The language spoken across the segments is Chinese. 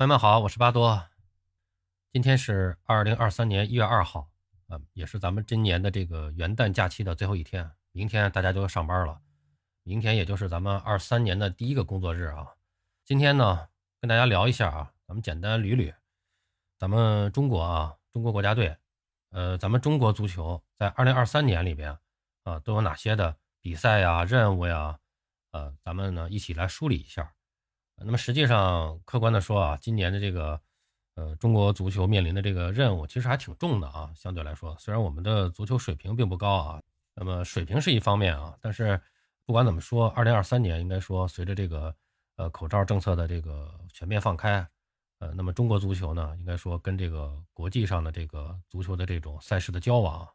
朋友们好，我是巴多。今天是二零二三年一月二号，啊，也是咱们今年的这个元旦假期的最后一天。明天大家就要上班了，明天也就是咱们二三年的第一个工作日啊。今天呢，跟大家聊一下啊，咱们简单捋捋，咱们中国啊，中国国家队，呃，咱们中国足球在二零二三年里边啊，都有哪些的比赛呀、任务呀？呃，咱们呢一起来梳理一下。那么实际上，客观的说啊，今年的这个，呃，中国足球面临的这个任务其实还挺重的啊。相对来说，虽然我们的足球水平并不高啊，那么水平是一方面啊，但是不管怎么说，二零二三年应该说随着这个呃口罩政策的这个全面放开，呃，那么中国足球呢，应该说跟这个国际上的这个足球的这种赛事的交往，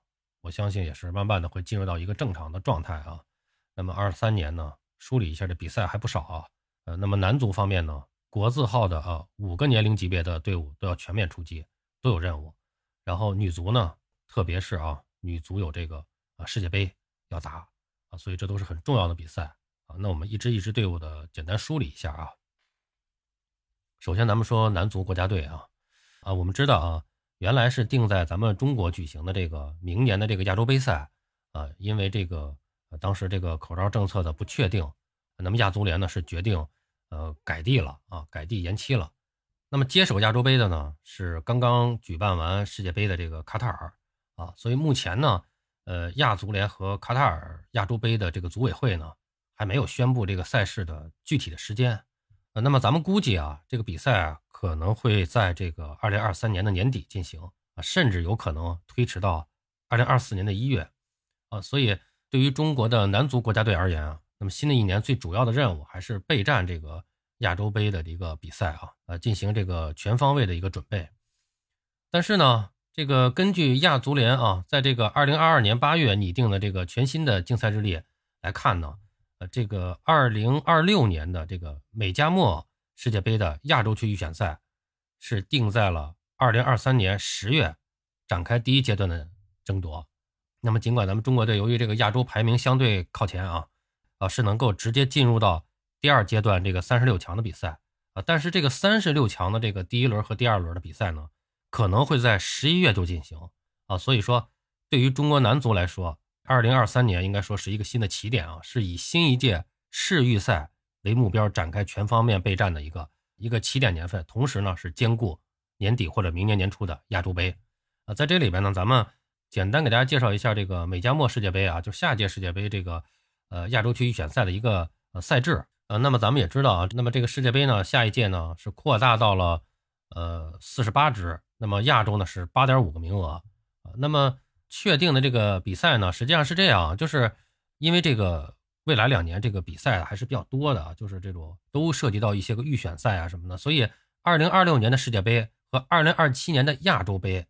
我相信也是慢慢的会进入到一个正常的状态啊。那么二三年呢，梳理一下这比赛还不少啊。呃，那么男足方面呢，国字号的啊五个年龄级别的队伍都要全面出击，都有任务。然后女足呢，特别是啊女足有这个啊世界杯要打啊，所以这都是很重要的比赛啊。那我们一支一支队伍的简单梳理一下啊。首先咱们说男足国家队啊，啊我们知道啊，原来是定在咱们中国举行的这个明年的这个亚洲杯赛啊，因为这个当时这个口罩政策的不确定，那么亚足联呢是决定。呃，改地了啊，改地延期了。那么接手亚洲杯的呢，是刚刚举办完世界杯的这个卡塔尔啊，所以目前呢，呃，亚足联和卡塔尔亚洲杯的这个组委会呢，还没有宣布这个赛事的具体的时间。呃，那么咱们估计啊，这个比赛啊，可能会在这个二零二三年的年底进行啊，甚至有可能推迟到二零二四年的一月啊。所以对于中国的男足国家队而言啊。那么新的一年最主要的任务还是备战这个亚洲杯的一个比赛啊，呃，进行这个全方位的一个准备。但是呢，这个根据亚足联啊，在这个二零二二年八月拟定的这个全新的竞赛日历来看呢，呃，这个二零二六年的这个美加墨世界杯的亚洲区预选赛是定在了二零二三年十月展开第一阶段的争夺。那么，尽管咱们中国队由于这个亚洲排名相对靠前啊。啊，是能够直接进入到第二阶段这个三十六强的比赛啊，但是这个三十六强的这个第一轮和第二轮的比赛呢，可能会在十一月就进行啊，所以说对于中国男足来说，二零二三年应该说是一个新的起点啊，是以新一届世预赛为目标展开全方面备战的一个一个起点年份，同时呢是兼顾年底或者明年年初的亚洲杯啊，在这里边呢，咱们简单给大家介绍一下这个美加墨世界杯啊，就下届世界杯这个。呃，亚洲区预选赛的一个呃赛制，呃，那么咱们也知道啊，那么这个世界杯呢，下一届呢是扩大到了呃四十八支，那么亚洲呢是八点五个名额，啊，那么确定的这个比赛呢，实际上是这样，就是因为这个未来两年这个比赛还是比较多的，就是这种都涉及到一些个预选赛啊什么的，所以二零二六年的世界杯和二零二七年的亚洲杯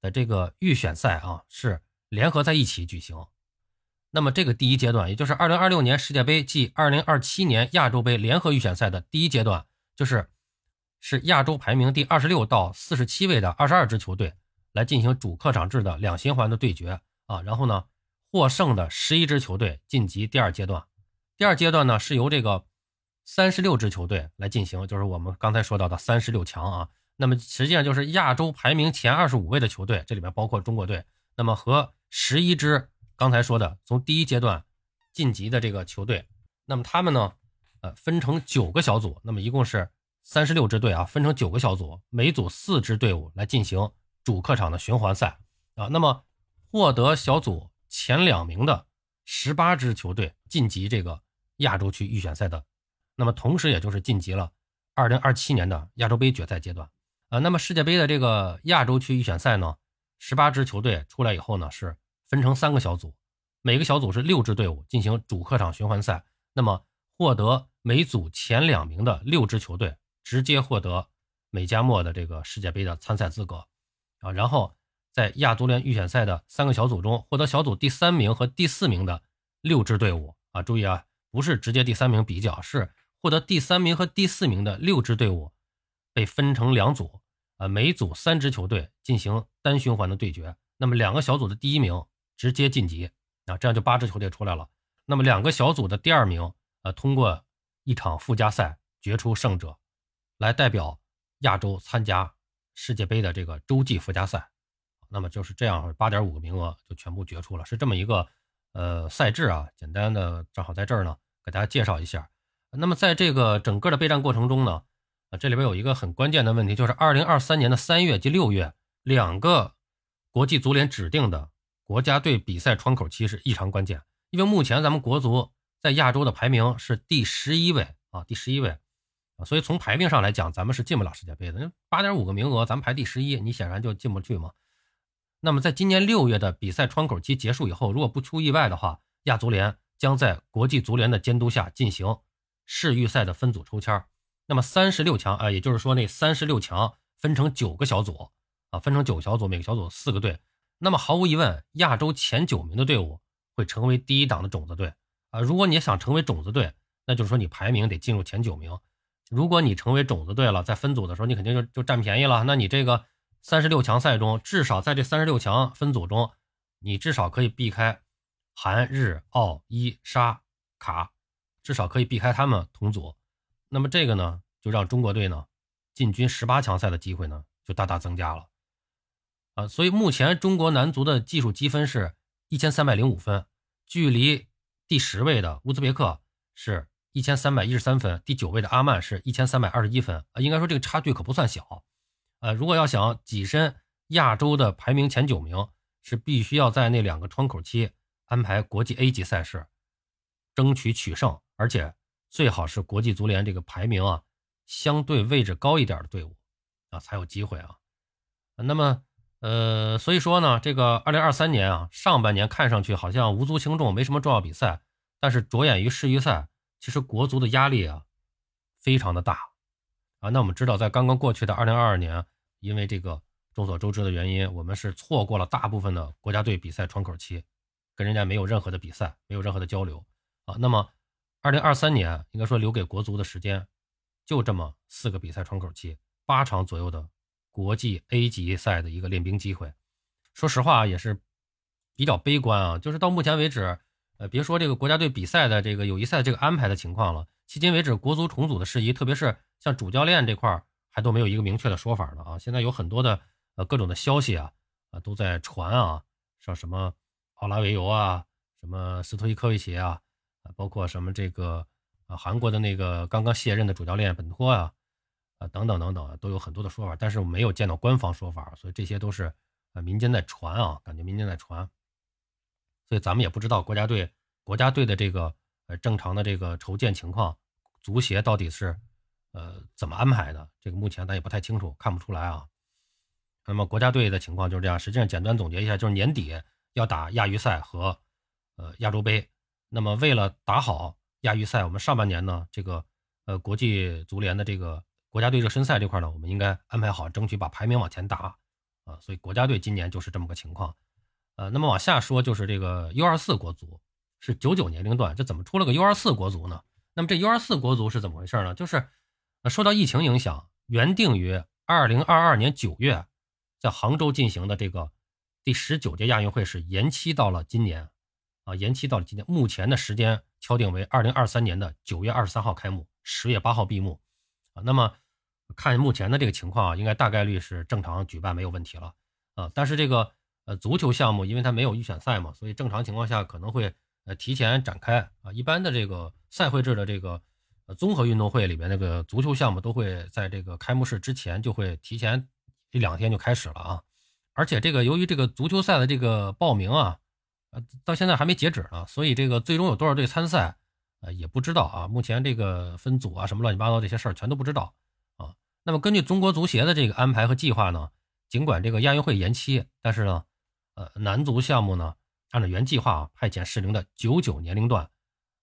的这个预选赛啊是联合在一起举行。那么这个第一阶段，也就是二零二六年世界杯暨二零二七年亚洲杯联合预选赛的第一阶段，就是是亚洲排名第二十六到四十七位的二十二支球队来进行主客场制的两循环的对决啊。然后呢，获胜的十一支球队晋级第二阶段。第二阶段呢，是由这个三十六支球队来进行，就是我们刚才说到的三十六强啊。那么实际上就是亚洲排名前二十五位的球队，这里面包括中国队，那么和十一支。刚才说的，从第一阶段晋级的这个球队，那么他们呢，呃，分成九个小组，那么一共是三十六支队啊，分成九个小组，每组四支队伍来进行主客场的循环赛啊。那么获得小组前两名的十八支球队晋级这个亚洲区预选赛的，那么同时也就是晋级了二零二七年的亚洲杯决赛阶段啊。那么世界杯的这个亚洲区预选赛呢，十八支球队出来以后呢是。分成三个小组，每个小组是六支队伍进行主客场循环赛。那么获得每组前两名的六支球队直接获得美加墨的这个世界杯的参赛资格啊。然后在亚足联预选赛的三个小组中，获得小组第三名和第四名的六支队伍啊，注意啊，不是直接第三名比较，是获得第三名和第四名的六支队伍被分成两组啊，每组三支球队进行单循环的对决。那么两个小组的第一名。直接晋级啊，这样就八支球队出来了。那么两个小组的第二名，呃，通过一场附加赛决出胜者，来代表亚洲参加世界杯的这个洲际附加赛。那么就是这样，八点五个名额就全部决出了，是这么一个呃赛制啊。简单的，正好在这儿呢，给大家介绍一下。那么在这个整个的备战过程中呢，啊，这里边有一个很关键的问题，就是二零二三年的三月及六月两个国际足联指定的国家队比赛窗口期是异常关键，因为目前咱们国足在亚洲的排名是第十一位啊，第十一位啊，所以从排名上来讲，咱们是进不了世界杯的。八点五个名额，咱们排第十一，你显然就进不去嘛。那么，在今年六月的比赛窗口期结束以后，如果不出意外的话，亚足联将在国际足联的监督下进行世预赛的分组抽签那么三十六强啊，也就是说那三十六强分成九个小组啊，分成九个小组，每个小组四个队。那么毫无疑问，亚洲前九名的队伍会成为第一档的种子队啊。如果你想成为种子队，那就是说你排名得进入前九名。如果你成为种子队了，在分组的时候你肯定就就占便宜了。那你这个。三十六强赛中，至少在这三十六强分组中，你至少可以避开韩、日、澳、伊、沙、卡，至少可以避开他们同组。那么这个呢，就让中国队呢进军十八强赛的机会呢就大大增加了。啊，所以目前中国男足的技术积分是一千三百零五分，距离第十位的乌兹别克是一千三百一十三分，第九位的阿曼是一千三百二十一分。啊，应该说这个差距可不算小。呃，如果要想跻身亚洲的排名前九名，是必须要在那两个窗口期安排国际 A 级赛事，争取取胜，而且最好是国际足联这个排名啊相对位置高一点的队伍啊才有机会啊。那么，呃，所以说呢，这个二零二三年啊上半年看上去好像无足轻重，没什么重要比赛，但是着眼于世预赛，其实国足的压力啊非常的大。啊，那我们知道，在刚刚过去的二零二二年，因为这个众所周知的原因，我们是错过了大部分的国家队比赛窗口期，跟人家没有任何的比赛，没有任何的交流啊。那么，二零二三年应该说留给国足的时间，就这么四个比赛窗口期，八场左右的国际 A 级赛的一个练兵机会。说实话，也是比较悲观啊。就是到目前为止，呃，别说这个国家队比赛的这个友谊赛这个安排的情况了。迄今为止，国足重组的事宜，特别是像主教练这块儿，还都没有一个明确的说法呢啊！现在有很多的呃各种的消息啊啊都在传啊，像什么奥拉维尤啊，什么斯托伊科维奇啊，啊，包括什么这个啊韩国的那个刚刚卸任的主教练本托啊，啊等等等等，都有很多的说法，但是我没有见到官方说法，所以这些都是呃民间在传啊，感觉民间在传，所以咱们也不知道国家队国家队的这个。呃，正常的这个筹建情况，足协到底是呃怎么安排的？这个目前咱也不太清楚，看不出来啊。那么国家队的情况就是这样。实际上，简单总结一下，就是年底要打亚预赛和呃亚洲杯。那么为了打好亚预赛，我们上半年呢，这个呃国际足联的这个国家队热身赛这块呢，我们应该安排好，争取把排名往前打啊。所以国家队今年就是这么个情况。呃，那么往下说就是这个 U 二四国足。是九九年龄段，这怎么出了个 U 二四国足呢？那么这 U 二四国足是怎么回事呢？就是受到疫情影响，原定于二零二二年九月在杭州进行的这个第十九届亚运会是延期到了今年，啊，延期到了今年。目前的时间敲定为二零二三年的九月二十三号开幕，十月八号闭幕，啊，那么看目前的这个情况啊，应该大概率是正常举办没有问题了，啊，但是这个呃足球项目因为它没有预选赛嘛，所以正常情况下可能会。呃，提前展开啊，一般的这个赛会制的这个呃综合运动会里边，那个足球项目都会在这个开幕式之前就会提前一两天就开始了啊。而且这个由于这个足球赛的这个报名啊，呃，到现在还没截止呢，所以这个最终有多少队参赛，呃，也不知道啊。目前这个分组啊，什么乱七八糟这些事儿全都不知道。那么根据中国足协的这个安排和计划呢，尽管这个亚运会延期，但是呢，呃，男足项目呢。按照原计划啊，派遣适龄的九九年龄段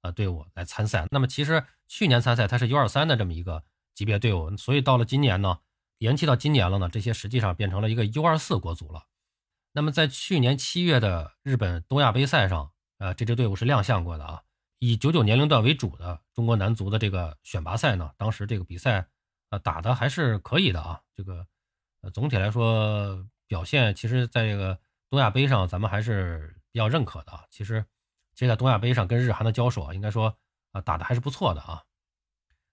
啊队伍来参赛。那么其实去年参赛他是 U 二三的这么一个级别队伍，所以到了今年呢，延期到今年了呢，这些实际上变成了一个 U 二四国足了。那么在去年七月的日本东亚杯赛上，呃，这支队伍是亮相过的啊。以九九年龄段为主的中国男足的这个选拔赛呢，当时这个比赛呃打的还是可以的啊。这个呃总体来说表现，其实在这个东亚杯上咱们还是。比较认可的，其实，其实在东亚杯上跟日韩的交手啊，应该说啊打的还是不错的啊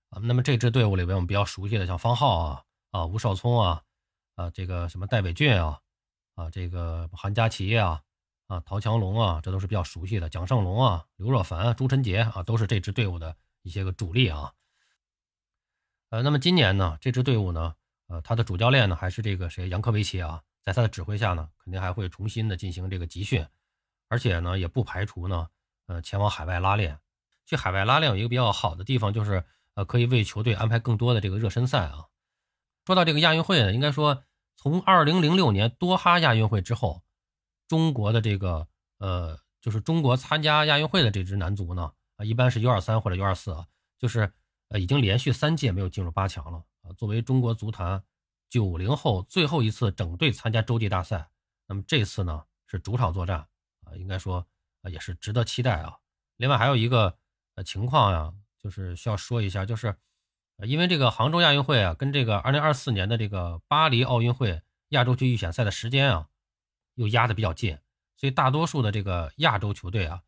啊。那么这支队伍里边，我们比较熟悉的像方浩啊啊，吴少聪啊，啊，这个什么戴伟俊啊，啊，这个韩佳琪啊，啊，陶强龙啊，这都是比较熟悉的。蒋胜龙啊，刘若凡、朱晨杰啊，都是这支队伍的一些个主力啊。呃，那么今年呢，这支队伍呢，呃，他的主教练呢还是这个谁杨科维奇啊，在他的指挥下呢，肯定还会重新的进行这个集训，而且呢，也不排除呢，呃，前往海外拉练。去海外拉练有一个比较好的地方，就是呃，可以为球队安排更多的这个热身赛啊。说到这个亚运会呢，应该说从二零零六年多哈亚运会之后，中国的这个呃，就是中国参加亚运会的这支男足呢，啊，一般是 U 二三或者 U 二四啊，就是呃，已经连续三届没有进入八强了啊。作为中国足坛九零后最后一次整队参加洲际大赛，那么这次呢是主场作战啊，应该说啊也是值得期待啊。另外还有一个呃。情况呀，就是需要说一下，就是，因为这个杭州亚运会啊，跟这个二零二四年的这个巴黎奥运会亚洲区预选赛的时间啊，又压的比较近，所以大多数的这个亚洲球队啊，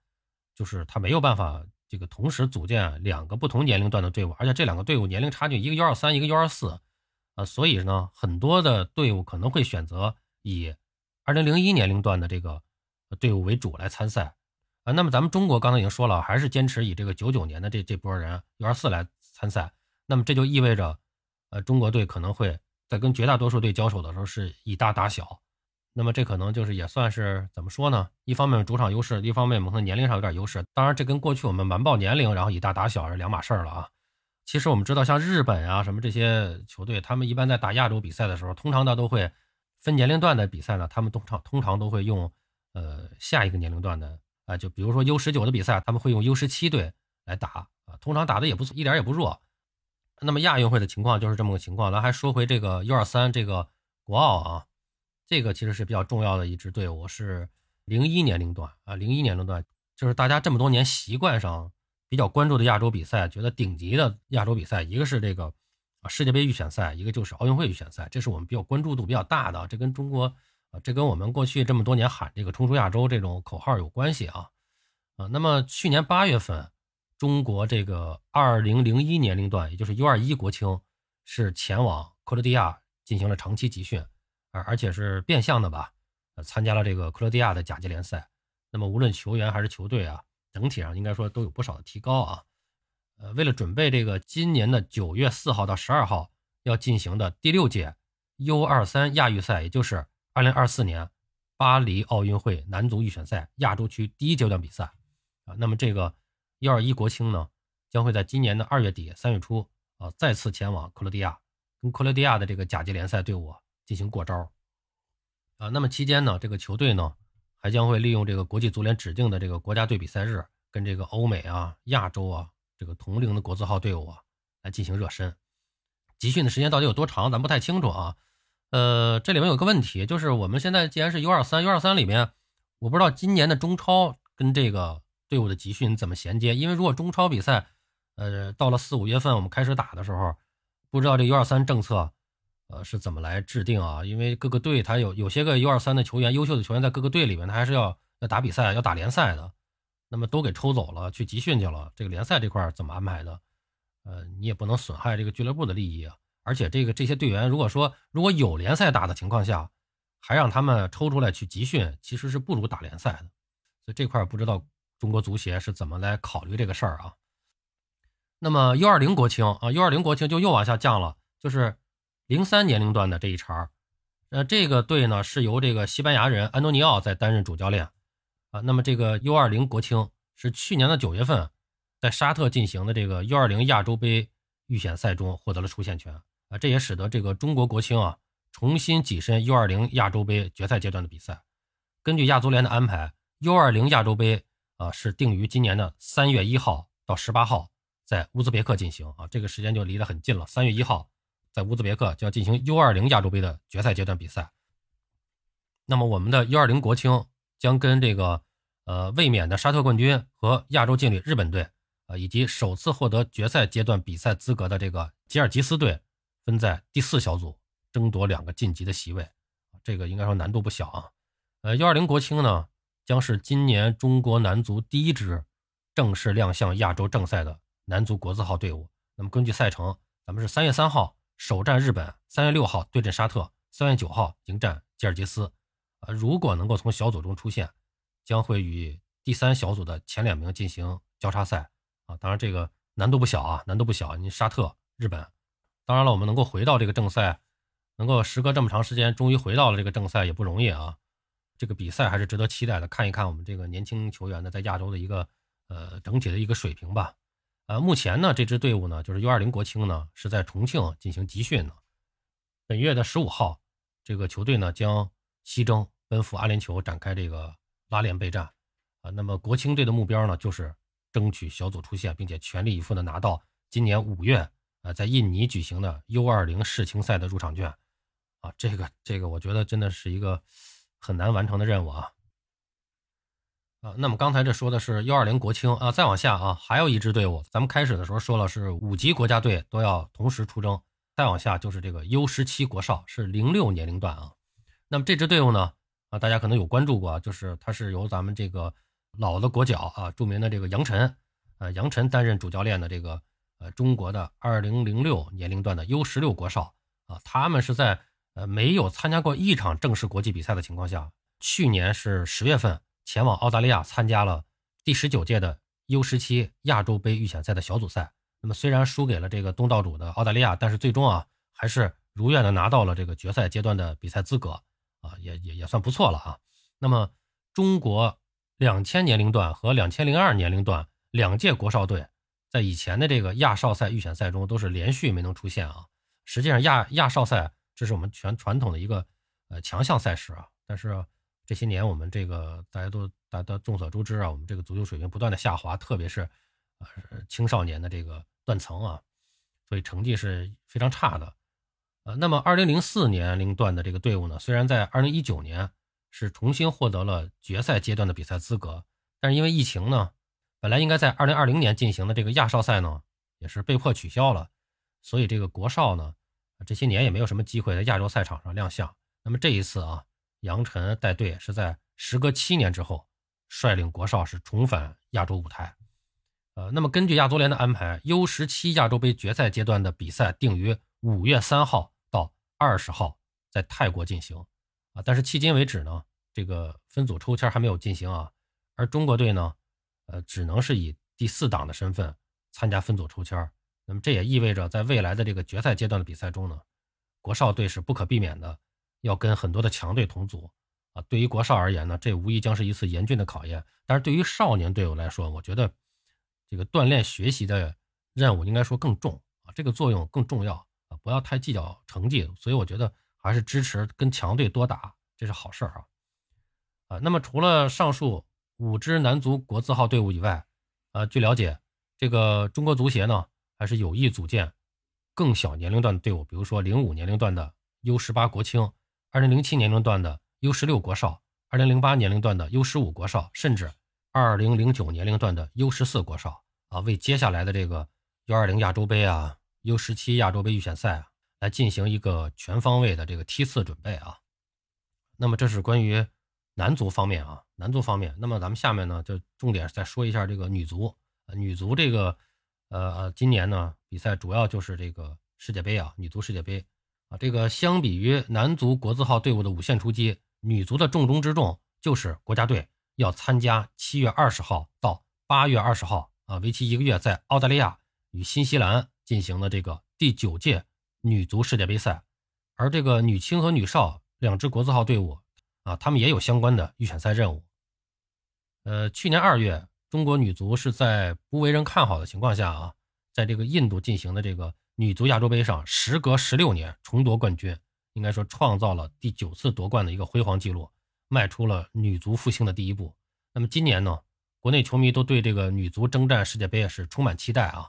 就是他没有办法这个同时组建两个不同年龄段的队伍，而且这两个队伍年龄差距，一个幺二三，一个幺二四，啊，所以呢，很多的队伍可能会选择以二零零一年龄段的这个队伍为主来参赛。啊，那么咱们中国刚才已经说了，还是坚持以这个九九年的这这波人幺二四来参赛。那么这就意味着，呃，中国队可能会在跟绝大多数队交手的时候是以大打小。那么这可能就是也算是怎么说呢？一方面主场优势，一方面可能年龄上有点优势。当然，这跟过去我们瞒报年龄然后以大打小是两码事儿了啊。其实我们知道，像日本啊什么这些球队，他们一般在打亚洲比赛的时候，通常呢都会分年龄段的比赛呢，他们通常通常都会用呃下一个年龄段的。啊，就比如说 U 十九的比赛，他们会用 U 十七队来打啊，通常打的也不错，一点也不弱。那么亚运会的情况就是这么个情况。咱还说回这个 U 二三这个国奥啊，这个其实是比较重要的一支队伍，是零一年龄段啊，零一年龄段就是大家这么多年习惯上比较关注的亚洲比赛，觉得顶级的亚洲比赛，一个是这个啊世界杯预选赛，一个就是奥运会预选赛，这是我们比较关注度比较大的，这跟中国。啊，这跟我们过去这么多年喊这个“冲出亚洲”这种口号有关系啊，啊，那么去年八月份，中国这个二零零一年龄段，也就是 U 二一国青，是前往克罗地亚进行了长期集训，而而且是变相的吧，呃，参加了这个克罗地亚的甲级联赛。那么无论球员还是球队啊，整体上应该说都有不少的提高啊。呃，为了准备这个今年的九月四号到十二号要进行的第六届 U 二三亚预赛，也就是。二零二四年巴黎奥运会男足预选赛亚洲区第一阶段比赛啊，那么这个幺二一国青呢，将会在今年的二月底三月初啊，再次前往克罗地亚，跟克罗地亚的这个甲级联赛队伍进行过招啊。那么期间呢，这个球队呢，还将会利用这个国际足联指定的这个国家队比赛日，跟这个欧美啊、亚洲啊这个同龄的国字号队伍啊来进行热身。集训的时间到底有多长，咱不太清楚啊。呃，这里面有个问题，就是我们现在既然是 U 二三，U 二三里面，我不知道今年的中超跟这个队伍的集训怎么衔接。因为如果中超比赛，呃，到了四五月份我们开始打的时候，不知道这 U 二三政策，呃，是怎么来制定啊？因为各个队他有有些个 U 二三的球员，优秀的球员在各个队里面，他还是要要打比赛，要打联赛的，那么都给抽走了，去集训去了。这个联赛这块怎么安排的？呃，你也不能损害这个俱乐部的利益啊。而且这个这些队员，如果说如果有联赛打的情况下，还让他们抽出来去集训，其实是不如打联赛的。所以这块不知道中国足协是怎么来考虑这个事儿啊？那么 U 二零国青啊，U 二零国青就又往下降了，就是零三年龄段的这一茬。呃，这个队呢是由这个西班牙人安东尼奥在担任主教练啊。那么这个 U 二零国青是去年的九月份在沙特进行的这个 U 二零亚洲杯预选赛中获得了出线权。啊，这也使得这个中国国青啊重新跻身 U20 亚洲杯决赛阶段的比赛。根据亚足联的安排，U20 亚洲杯啊是定于今年的三月一号到十八号在乌兹别克进行啊，这个时间就离得很近了。三月一号在乌兹别克就要进行 U20 亚洲杯的决赛阶段比赛。那么我们的 U20 国青将跟这个呃卫冕的沙特冠军和亚洲劲旅日本队啊，以及首次获得决赛阶段比赛资格的这个吉尔吉斯队。分在第四小组争夺两个晋级的席位，这个应该说难度不小啊。呃，幺二零国青呢，将是今年中国男足第一支正式亮相亚洲正赛的男足国字号队伍。那么根据赛程，咱们是三月三号首战日本，三月六号对阵沙特，三月九号迎战吉尔吉斯。呃，如果能够从小组中出线，将会与第三小组的前两名进行交叉赛啊。当然，这个难度不小啊，难度不小。你沙特、日本，当然了，我们能够回到这个正赛，能够时隔这么长时间，终于回到了这个正赛也不容易啊。这个比赛还是值得期待的，看一看我们这个年轻球员呢在亚洲的一个呃整体的一个水平吧。呃，目前呢这支队伍呢就是 U20 国青呢是在重庆进行集训呢。本月的十五号，这个球队呢将西征奔赴阿联酋展开这个拉练备战。啊，那么国青队的目标呢就是争取小组出线，并且全力以赴的拿到今年五月呃在印尼举行的 U20 世青赛的入场券。啊，这个这个我觉得真的是一个。很难完成的任务啊！啊，那么刚才这说的是 U20 国青啊，再往下啊，还有一支队伍，咱们开始的时候说了是五级国家队都要同时出征，再往下就是这个 U17 国少，是零六年龄段啊。那么这支队伍呢，啊，大家可能有关注过，就是它是由咱们这个老的国脚啊，著名的这个杨晨，呃，杨晨担任主教练的这个呃中国的2006年龄段的 U16 国少啊，他们是在。呃，没有参加过一场正式国际比赛的情况下，去年是十月份前往澳大利亚参加了第十九届的 U17 亚洲杯预选赛的小组赛。那么虽然输给了这个东道主的澳大利亚，但是最终啊还是如愿的拿到了这个决赛阶段的比赛资格啊，也也也算不错了啊。那么中国两千年龄段和两千零二年龄段两届国少队在以前的这个亚少赛预选赛中都是连续没能出现啊。实际上亚亚少赛。这是我们全传统的一个呃强项赛事啊，但是这些年我们这个大家都大家众所周知啊，我们这个足球水平不断的下滑，特别是呃青少年的这个断层啊，所以成绩是非常差的。呃，那么二零零四年龄段的这个队伍呢，虽然在二零一九年是重新获得了决赛阶段的比赛资格，但是因为疫情呢，本来应该在二零二零年进行的这个亚少赛呢，也是被迫取消了，所以这个国少呢。这些年也没有什么机会在亚洲赛场上亮相。那么这一次啊，杨晨带队是在时隔七年之后，率领国少是重返亚洲舞台。呃，那么根据亚足联的安排，U17 亚洲杯决赛阶段的比赛定于五月三号到二十号在泰国进行。啊，但是迄今为止呢，这个分组抽签还没有进行啊。而中国队呢，呃，只能是以第四档的身份参加分组抽签。那么这也意味着，在未来的这个决赛阶段的比赛中呢，国少队是不可避免的要跟很多的强队同组啊。对于国少而言呢，这无疑将是一次严峻的考验。但是对于少年队伍来说，我觉得这个锻炼学习的任务应该说更重啊，这个作用更重要啊，不要太计较成绩。所以我觉得还是支持跟强队多打，这是好事儿啊。啊，那么除了上述五支男足国字号队伍以外，啊，据了解，这个中国足协呢。还是有意组建更小年龄段的队伍，比如说零五年龄段的 U 十八国青，二零零七年龄段的 U 十六国少，二零零八年龄段的 U 十五国少，甚至二零零九年龄段的 U 十四国少啊，为接下来的这个 U 二零亚洲杯啊、U 十七亚洲杯预选赛啊，来进行一个全方位的这个梯次准备啊。那么这是关于男足方面啊，男足方面。那么咱们下面呢，就重点再说一下这个女足，女足这个。呃，今年呢，比赛主要就是这个世界杯啊，女足世界杯啊。这个相比于男足国字号队伍的五线出击，女足的重中之重就是国家队要参加七月二十号到八月二十号啊，为期一个月，在澳大利亚与新西兰进行的这个第九届女足世界杯赛。而这个女青和女少两支国字号队伍啊，他们也有相关的预选赛任务。呃，去年二月。中国女足是在不为人看好的情况下啊，在这个印度进行的这个女足亚洲杯上，时隔十六年重夺冠军，应该说创造了第九次夺冠的一个辉煌记录，迈出了女足复兴的第一步。那么今年呢，国内球迷都对这个女足征战世界杯是充满期待啊。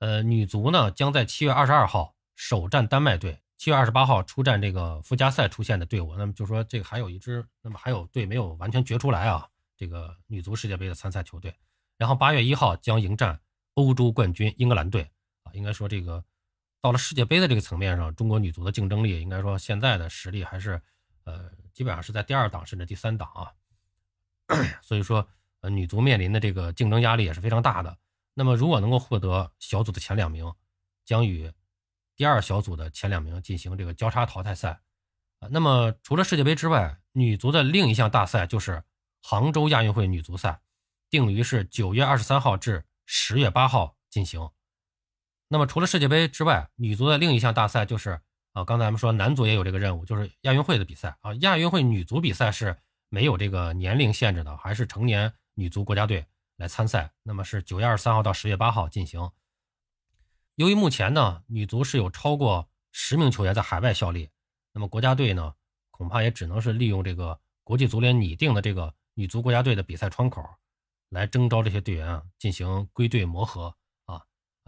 呃，女足呢将在七月二十二号首战丹麦队，七月二十八号出战这个附加赛出现的队伍。那么就说这个还有一支，那么还有队没有完全决出来啊。这个女足世界杯的参赛球队，然后八月一号将迎战欧洲冠军英格兰队啊，应该说这个到了世界杯的这个层面上，中国女足的竞争力应该说现在的实力还是呃基本上是在第二档甚至第三档啊，所以说呃女足面临的这个竞争压力也是非常大的。那么如果能够获得小组的前两名，将与第二小组的前两名进行这个交叉淘汰赛。啊，那么除了世界杯之外，女足的另一项大赛就是杭州亚运会女足赛，定于是九月二十三号至十月八号进行。那么除了世界杯之外，女足的另一项大赛就是啊，刚才咱们说男足也有这个任务，就是亚运会的比赛啊。亚运会女足比赛是没有这个年龄限制的，还是成年女足国家队来参赛。那么是九月二十三号到十月八号进行。由于目前呢，女足是有超过十名球员在海外效力。那么国家队呢，恐怕也只能是利用这个国际足联拟定的这个女足国家队的比赛窗口，来征召这些队员啊，进行归队磨合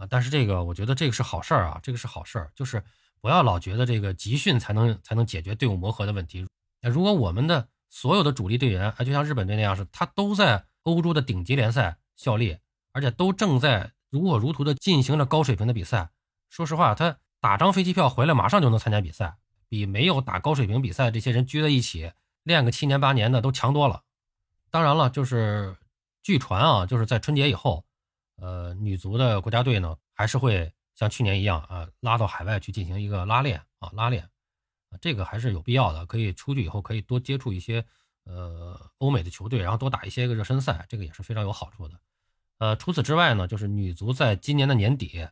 但是这个我觉得这个是好事儿啊，这个是好事儿，就是不要老觉得这个集训才能才能解决队伍磨合的问题。那如果我们的所有的主力队员啊，就像日本队那样是，他都在欧洲的顶级联赛效力，而且都正在如火如荼的进行着高水平的比赛，说实话，他打张飞机票回来，马上就能参加比赛。比没有打高水平比赛这些人聚在一起练个七年八年的都强多了。当然了，就是据传啊，就是在春节以后，呃，女足的国家队呢还是会像去年一样啊，拉到海外去进行一个拉练啊，拉练，这个还是有必要的。可以出去以后可以多接触一些呃欧美的球队，然后多打一些个热身赛，这个也是非常有好处的。呃，除此之外呢，就是女足在今年的年底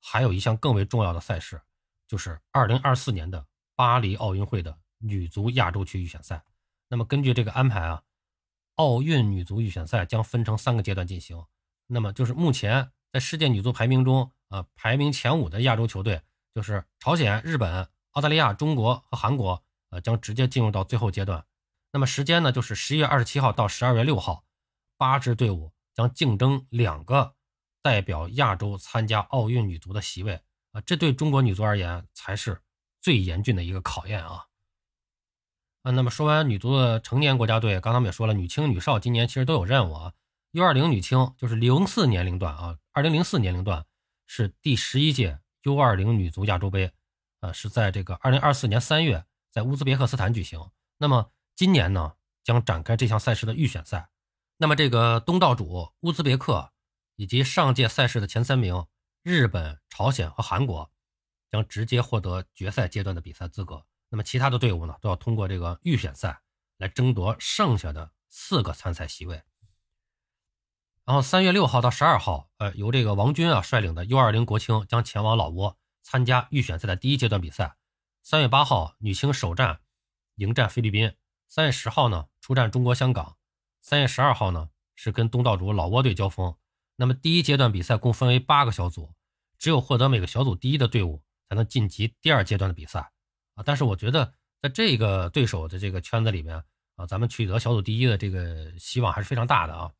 还有一项更为重要的赛事，就是二零二四年的。巴黎奥运会的女足亚洲区预选赛，那么根据这个安排啊，奥运女足预选赛将分成三个阶段进行。那么就是目前在世界女足排名中啊，排名前五的亚洲球队就是朝鲜、日本、澳大利亚、中国和韩国，呃，将直接进入到最后阶段。那么时间呢，就是十一月二十七号到十二月六号，八支队伍将竞争两个代表亚洲参加奥运女足的席位啊，这对中国女足而言才是。最严峻的一个考验啊！啊，那么说完女足的成年国家队，刚才我们也说了，女青、女少今年其实都有任务啊。U20 女青就是零四年龄段啊，二零零四年龄段是第十一届 U20 女足亚洲杯，呃，是在这个二零二四年三月在乌兹别克斯坦举行。那么今年呢，将展开这项赛事的预选赛。那么这个东道主乌兹别克以及上届赛事的前三名日本、朝鲜和韩国。将直接获得决赛阶段的比赛资格。那么其他的队伍呢，都要通过这个预选赛来争夺剩下的四个参赛席位。然后三月六号到十二号，呃，由这个王军啊率领的 U20 国青将前往老挝参加预选赛的第一阶段比赛。三月八号，女青首战迎战菲律宾。三月十号呢，出战中国香港。三月十二号呢，是跟东道主老挝队交锋。那么第一阶段比赛共分为八个小组，只有获得每个小组第一的队伍。才能晋级第二阶段的比赛啊！但是我觉得，在这个对手的这个圈子里面啊，咱们取得小组第一的这个希望还是非常大的啊。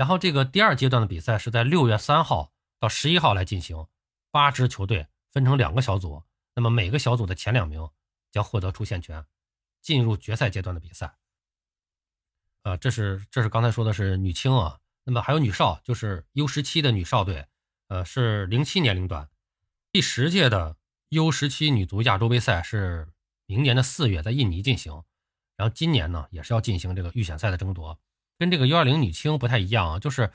然后这个第二阶段的比赛是在六月三号到十一号来进行，八支球队分成两个小组，那么每个小组的前两名将获得出线权，进入决赛阶段的比赛。啊，这是这是刚才说的是女青啊，那么还有女少，就是 U 十七的女少队，呃，是零七年龄段。第十届的 U 十七女足亚洲杯赛是明年的四月在印尼进行，然后今年呢也是要进行这个预选赛的争夺，跟这个幺二零女青不太一样啊，就是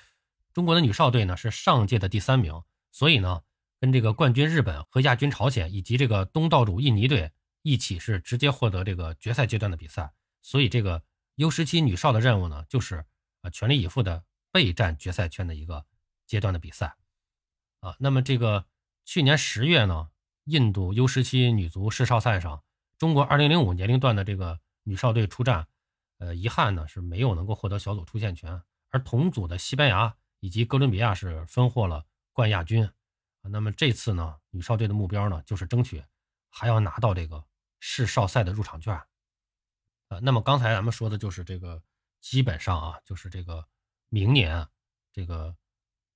中国的女少队呢是上届的第三名，所以呢跟这个冠军日本和亚军朝鲜以及这个东道主印尼队一起是直接获得这个决赛阶段的比赛，所以这个 U 十七女少的任务呢就是啊全力以赴的备战决赛圈的一个阶段的比赛啊，那么这个。去年十月呢，印度 U 十七女足世少赛上，中国二零零五年龄段的这个女少队出战，呃，遗憾呢是没有能够获得小组出线权，而同组的西班牙以及哥伦比亚是分获了冠亚军。那么这次呢，女少队的目标呢就是争取还要拿到这个世少赛的入场券。呃，那么刚才咱们说的就是这个，基本上啊，就是这个明年这个。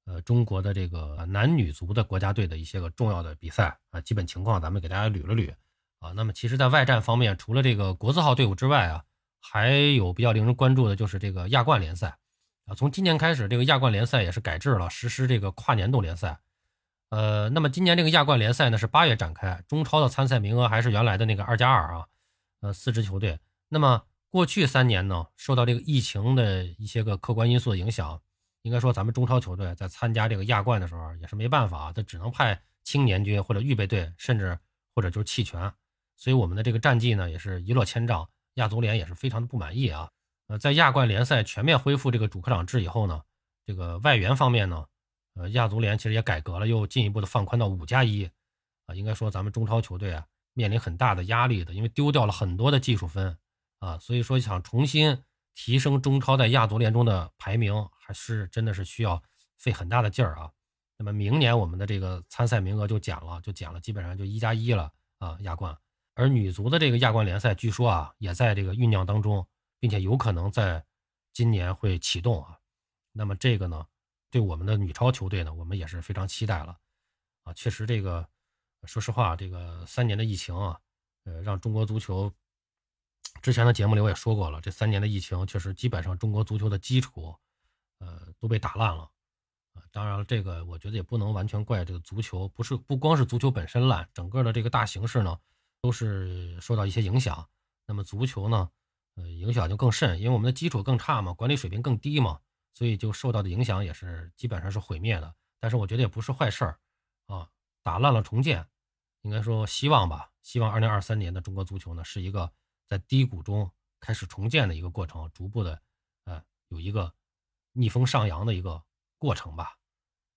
呃，中国的这个男女足的国家队的一些个重要的比赛啊，基本情况咱们给大家捋了捋啊。那么，其实，在外战方面，除了这个国字号队伍之外啊，还有比较令人关注的就是这个亚冠联赛啊。从今年开始，这个亚冠联赛也是改制了，实施这个跨年度联赛。呃，那么今年这个亚冠联赛呢是八月展开，中超的参赛名额还是原来的那个二加二啊，呃，四支球队。那么过去三年呢，受到这个疫情的一些个客观因素的影响。应该说，咱们中超球队在参加这个亚冠的时候也是没办法，他只能派青年军或者预备队，甚至或者就是弃权，所以我们的这个战绩呢也是一落千丈，亚足联也是非常的不满意啊。呃，在亚冠联赛全面恢复这个主客场制以后呢，这个外援方面呢，呃，亚足联其实也改革了，又进一步的放宽到五加一啊。应该说咱们中超球队啊面临很大的压力的，因为丢掉了很多的技术分啊，所以说想重新提升中超在亚足联中的排名，还是真的是需要费很大的劲儿啊。那么明年我们的这个参赛名额就减了，就减了，基本上就一加一了啊，亚冠。而女足的这个亚冠联赛，据说啊也在这个酝酿当中，并且有可能在今年会启动啊。那么这个呢，对我们的女超球队呢，我们也是非常期待了啊。确实，这个说实话，这个三年的疫情啊，呃，让中国足球之前的节目里我也说过了，这三年的疫情确实基本上中国足球的基础，呃，都被打烂了。当然了，这个我觉得也不能完全怪这个足球，不是不光是足球本身烂，整个的这个大形势呢都是受到一些影响。那么足球呢，呃，影响就更甚，因为我们的基础更差嘛，管理水平更低嘛，所以就受到的影响也是基本上是毁灭的。但是我觉得也不是坏事儿啊，打烂了重建，应该说希望吧，希望二零二三年的中国足球呢是一个在低谷中开始重建的一个过程，逐步的呃有一个逆风上扬的一个过程吧。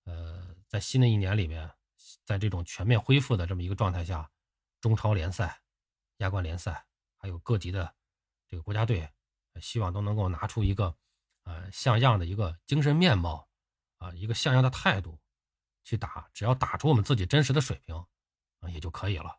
呃，在新的一年里面，在这种全面恢复的这么一个状态下，中超联赛、亚冠联赛，还有各级的这个国家队，希望都能够拿出一个呃像样的一个精神面貌啊，一个像样的态度去打，只要打出我们自己真实的水平啊，也就可以了。